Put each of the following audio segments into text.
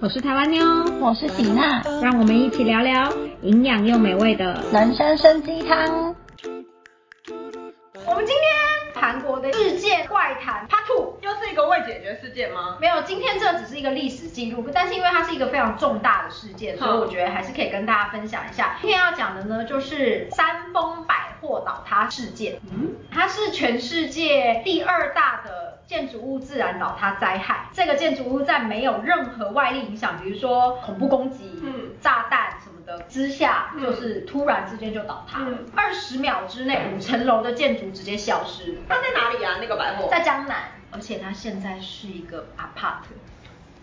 我是台湾妞，我是喜娜，让我们一起聊聊营养又美味的人参参鸡汤。我们今天韩国的世界怪谈 Part Two 又是一个未解决事件吗？没有，今天这只是一个历史记录，但是因为它是一个非常重大的事件，所以我觉得还是可以跟大家分享一下。今天要讲的呢，就是三丰百货倒塌事件。嗯，它是全世界第二大的建筑物自然倒塌灾害。这个建筑物在没有任何外力影响，比如说恐怖攻击、嗯炸弹什么的之下，嗯就是突然之间就倒塌。二十秒之内，五层楼的建筑直接消失。它在哪里啊？那个百货？在江南，而且它现在是一个 apart。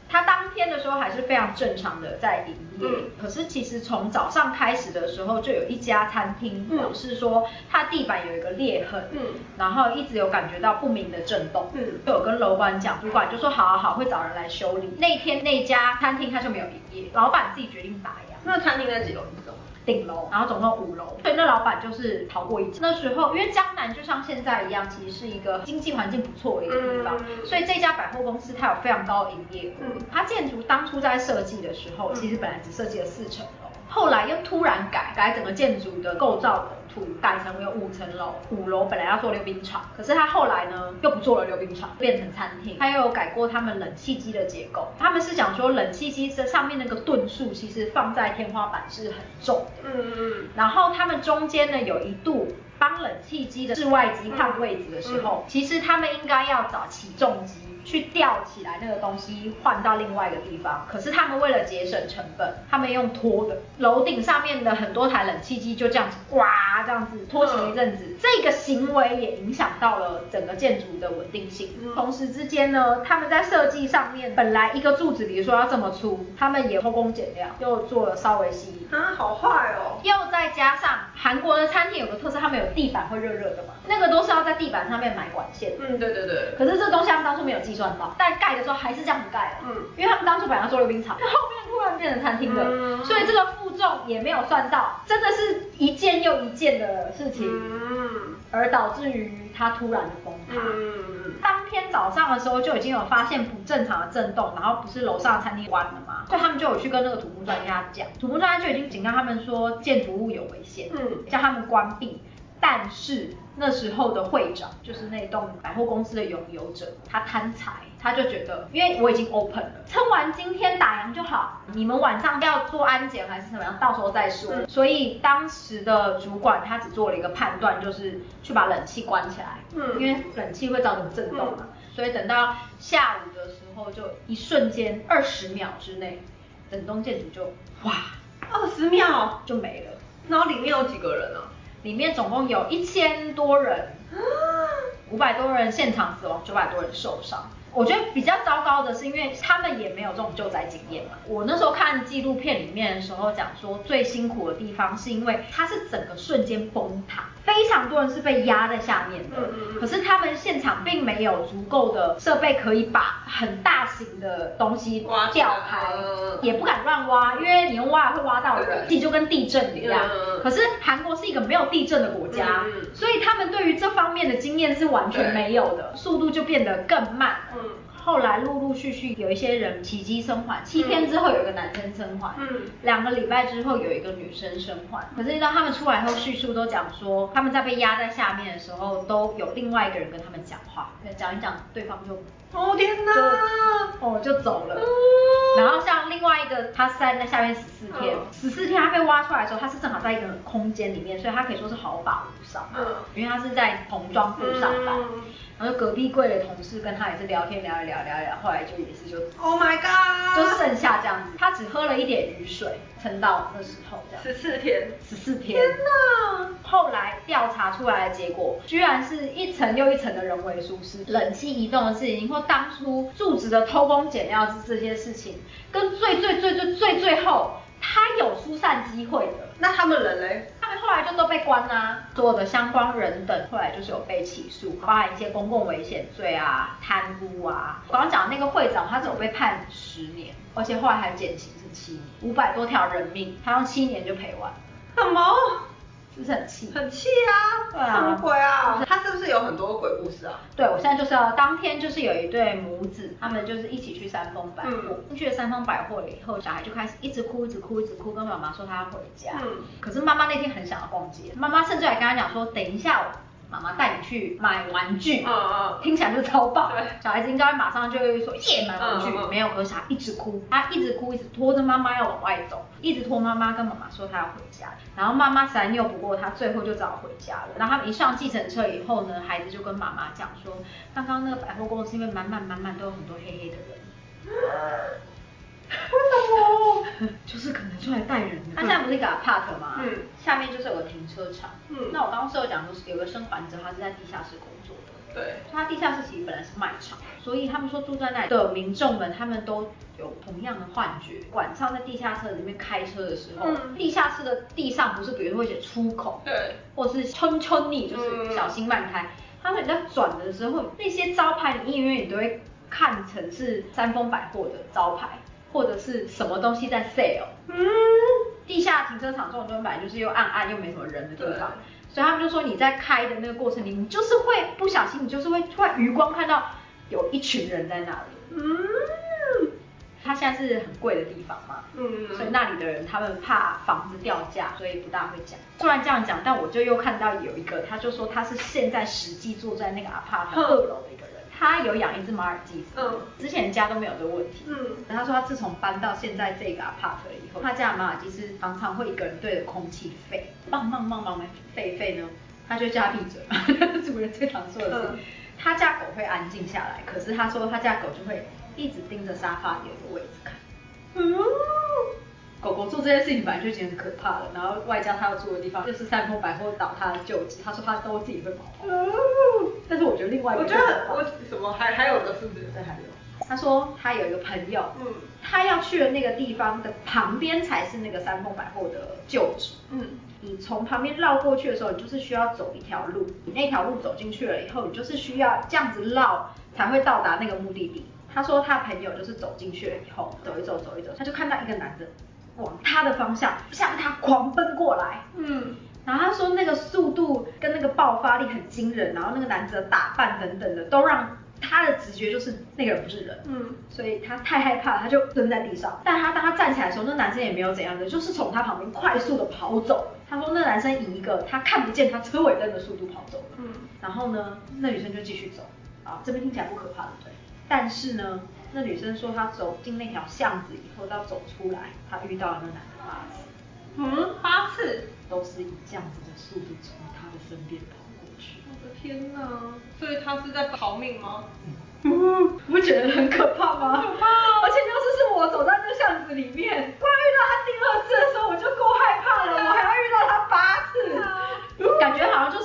它当天的时候还是非常正常的在营业，嗯可是其实从早上开始的时候，就有一家餐厅嗯表示说，他地板有一个裂痕，嗯然后一直有感觉到不明的震动，嗯就有跟楼管讲，主管就说好好好，会找人来修理。那天那家餐厅他就没有营业，老板自己决定打烊。那餐厅在几楼？你知道吗？顶楼，然后总共五楼，所以那老板就是逃过一劫。那时候因为江南就像现在一样，其实是一个经济环境不错的一个地方，嗯所以这家百货公司它有非常高的营业额。嗯它建筑当初在设计的时候，嗯其实本来只设计了四层楼，后来又突然改改整个建筑的构造的图，改成有五层楼，五楼本来要做溜冰场，可是他后来呢又不做了溜冰场，变成餐厅。他又有改过他们冷气机的结构，他们是讲说冷气机这上面那个吨数其实放在天花板是很重的。嗯嗯然后他们中间呢有一度帮冷气机的室外机换位置的时候，其实他们应该要找起重机去吊起来那个东西换到另外一个地方，可是他们为了节省成本，他们用拖的，楼顶上面的很多台冷气机就这样子哇这样子拖行一阵子，这个行为也影响到了整个建筑的稳定性。嗯同时之间呢，他们在设计上面本来一个柱子，比如说要这么粗，他们也偷工减料，又做了稍微细。啊，好坏哦。又再加上韩国的餐厅有个特色，他们有地板会热热的嘛，那个都是要在地板上面买管线。嗯，对对对。可是这东西他们当初没有计算到，但盖的时候还是这样子盖的。嗯因为他们当初本来要做溜冰场，后面突然变成餐厅的，嗯所以这个负重也没有算到，真的是一件又一件的事情，嗯而导致于它突然的崩塌。嗯当天早上的时候就已经有发现不正常的震动，然后不是楼上的餐厅关了吗？所以他们就有去跟那个土木专家讲，土木专家就已经警告他们说建筑物有危险，嗯叫他们关闭。但是那时候的会长就是那栋百货公司的拥有者，他贪财，他就觉得，因为我已经 open 了，撑完今天打烊就好，你们晚上要做安检还是怎么样，到时候再说。嗯所以当时的主管他只做了一个判断，就是去把冷气关起来，嗯因为冷气会造成震动嘛，所以等到下午的时候，就一瞬间二十秒之内，整栋建筑就哇二十秒。就没了。然后里面有几个人啊？里面总共有一千多人，五百多人现场死亡，九百多人受伤。我觉得比较糟糕的是，因为他们也没有这种救灾经验嘛。我那时候看纪录片里面的时候讲说，最辛苦的地方是因为它是整个瞬间崩塌，非常多人是被压在下面的。可是他们现场并没有足够的设备可以把很大型的东西挖起来吊开嗯，也不敢乱挖，因为你用挖会挖到人，地就跟地震一样。可是韩国是一个没有地震的国家，所以他们对于这方面的经验是完全没有的，速度就变得更慢。嗯后来陆陆续续有一些人奇迹生还，七天之后有一个男生生还，嗯两个礼拜之后有一个女生生还。可是当他们出来后叙述都讲说，他们在被压在下面的时候，都有另外一个人跟他们讲话，讲一讲，对方就哦天哪！哦就走了。嗯然后像另外一个，他是在那下面十四天嗯，十四天他被挖出来的时候，他是正好在一个空间里面，所以他可以说是毫发无伤，嗯因为他是在童装部上班。嗯然后隔壁柜的同事跟他也是聊天聊一聊聊一聊，后来就也是就 Oh my god！就剩下这样子，他只喝了一点雨水，撑到那时候这样，十四天。十四天。天哪！查出来的结果，居然是一层又一层的人为疏失，冷气移动的事情，或当初住址的偷工减料这些事情，跟最最最最最最后，他有疏散机会的。那他们人嘞？他们后来就都被关啦、所有的相关人等后来就是有被起诉，包含一些公共危险罪啊、贪污啊。我刚刚讲那个会长，他只有被判十年，而且后来还减刑是七年，五百多条人命，他用七年就赔完。什么？是不是很气？很气啊！对啊什么鬼啊？他是不是有很多鬼故事啊？对，我现在就是要当天就是有一对母子，他们就是一起去三丰百货，嗯去了三丰百货了以后，小孩就开始一直哭，一直哭，一直哭，跟妈妈说他要回家。嗯可是妈妈那天很想要逛街，妈妈甚至还跟他讲说，等一下妈妈带你去买玩具。嗯嗯听起来就超棒对，小孩子应该马上就会说耶买玩具，嗯嗯嗯没有，可是小孩一直哭，他一直哭，一直拖着妈妈要往外走，一直拖妈妈跟妈妈说他要回家，然后妈妈实在拗不过他，最后就只好回家了。然后他们一上计程车以后呢，孩子就跟妈妈讲说，刚刚那个百货公司因为满满满满都有很多黑黑的人。哦，就是可能出来带人。他现在不是给他 park 吗？嗯，下面就是有个停车场。嗯，那我刚刚是有讲，就是有个生还者，他是在地下室工作的。对，他地下室其实本来是卖场，所以他们说住在那里的民众们，他们都有同样的幻觉。晚上在地下室里面开车的时候，嗯、地下室的地上不是比如说会写出口，对，或是冲冲你，就是小心慢开。他们在转的时候，那些招牌你隐约你都会看成是三丰百货的招牌。或者是什么东西在 sale。嗯，地下停车场这种地方本来就是又暗暗又没什么人的地方对，所以他们就说你在开的那个过程里，你就是会不小心，你就是会突然余光看到有一群人在那里。嗯，它现在是很贵的地方嘛，嗯所以那里的人他们怕房子掉价，所以不大会讲。虽然这样讲，但我就又看到有一个，他就说他是现在实际住在那个 apart 哼二楼的一个人，他有养一只马尔济斯，嗯。之前家都没有这个问题，嗯。他说他自从搬到现在这个 apart 以后，他家的马尔济斯常常会一个人对着空气吠，棒棒棒棒的吠一吠呢，他就叫他闭嘴嘛，主人最常说的是，嗯。他家狗会安静下来，可是他说他家狗就会一直盯着沙发底有个位置看。嗯，狗狗做这件事情本来就已经很可怕了，然后外加他要住的地方就是三丰百货倒塌的旧址，他说他都自己会跑。但是我觉得另外一个我觉得我什么还还有个是不是？对还有，他说他有一个朋友，嗯他要去的那个地方的旁边才是那个三丰百货的旧址。嗯你从旁边绕过去的时候，你就是需要走一条路，你那条路走进去了以后，你就是需要这样子绕才会到达那个目的地。他说他朋友就是走进去了以后，走一走走一走，他就看到一个男的往他的方向向他狂奔过来，嗯然后他说那个速度跟那个爆发力很惊人，然后那个男子的打扮等等的都让他的直觉就是那个人不是人，嗯所以他太害怕，他就蹲在地上。但他当他站起来的时候，那男生也没有怎样的，就是从他旁边快速的跑走。他说那男生以一个他看不见他车尾灯的速度跑走了。嗯然后呢，那女生就继续走。啊，这边听起来不可怕，对不对？但是呢，那女生说她走进那条巷子以后，到走出来，她遇到了那男的八次，嗯，八次，都是以这样子的速度从她的身边跑过去。我的天哪！所以他是在逃命吗？嗯，不觉得很可怕吗？可怕啊而且要是是我走在那巷子里面，光遇到他第二次的时候，我就够害怕了，我还要遇到他八次，感觉好像就是他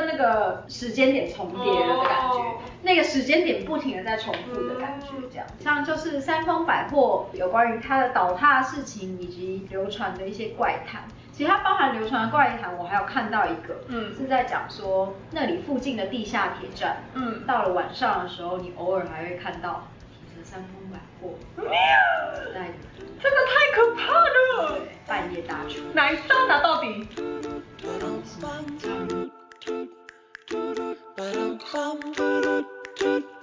跟那个时间点重叠的感觉，那个时间点不停的在重复的感觉，这样。像就是三丰百货有关于它的倒塌事情以及流传的一些怪谈，其他它包含流传的怪谈，我还有看到一个，嗯，是在讲说那里附近的地下铁站，嗯，到了晚上的时候，你偶尔还会看到提着三丰百货。那，真的太可怕了，半夜大出。哪一张啊到底？Ba-dum-bum, ba-dum-bum.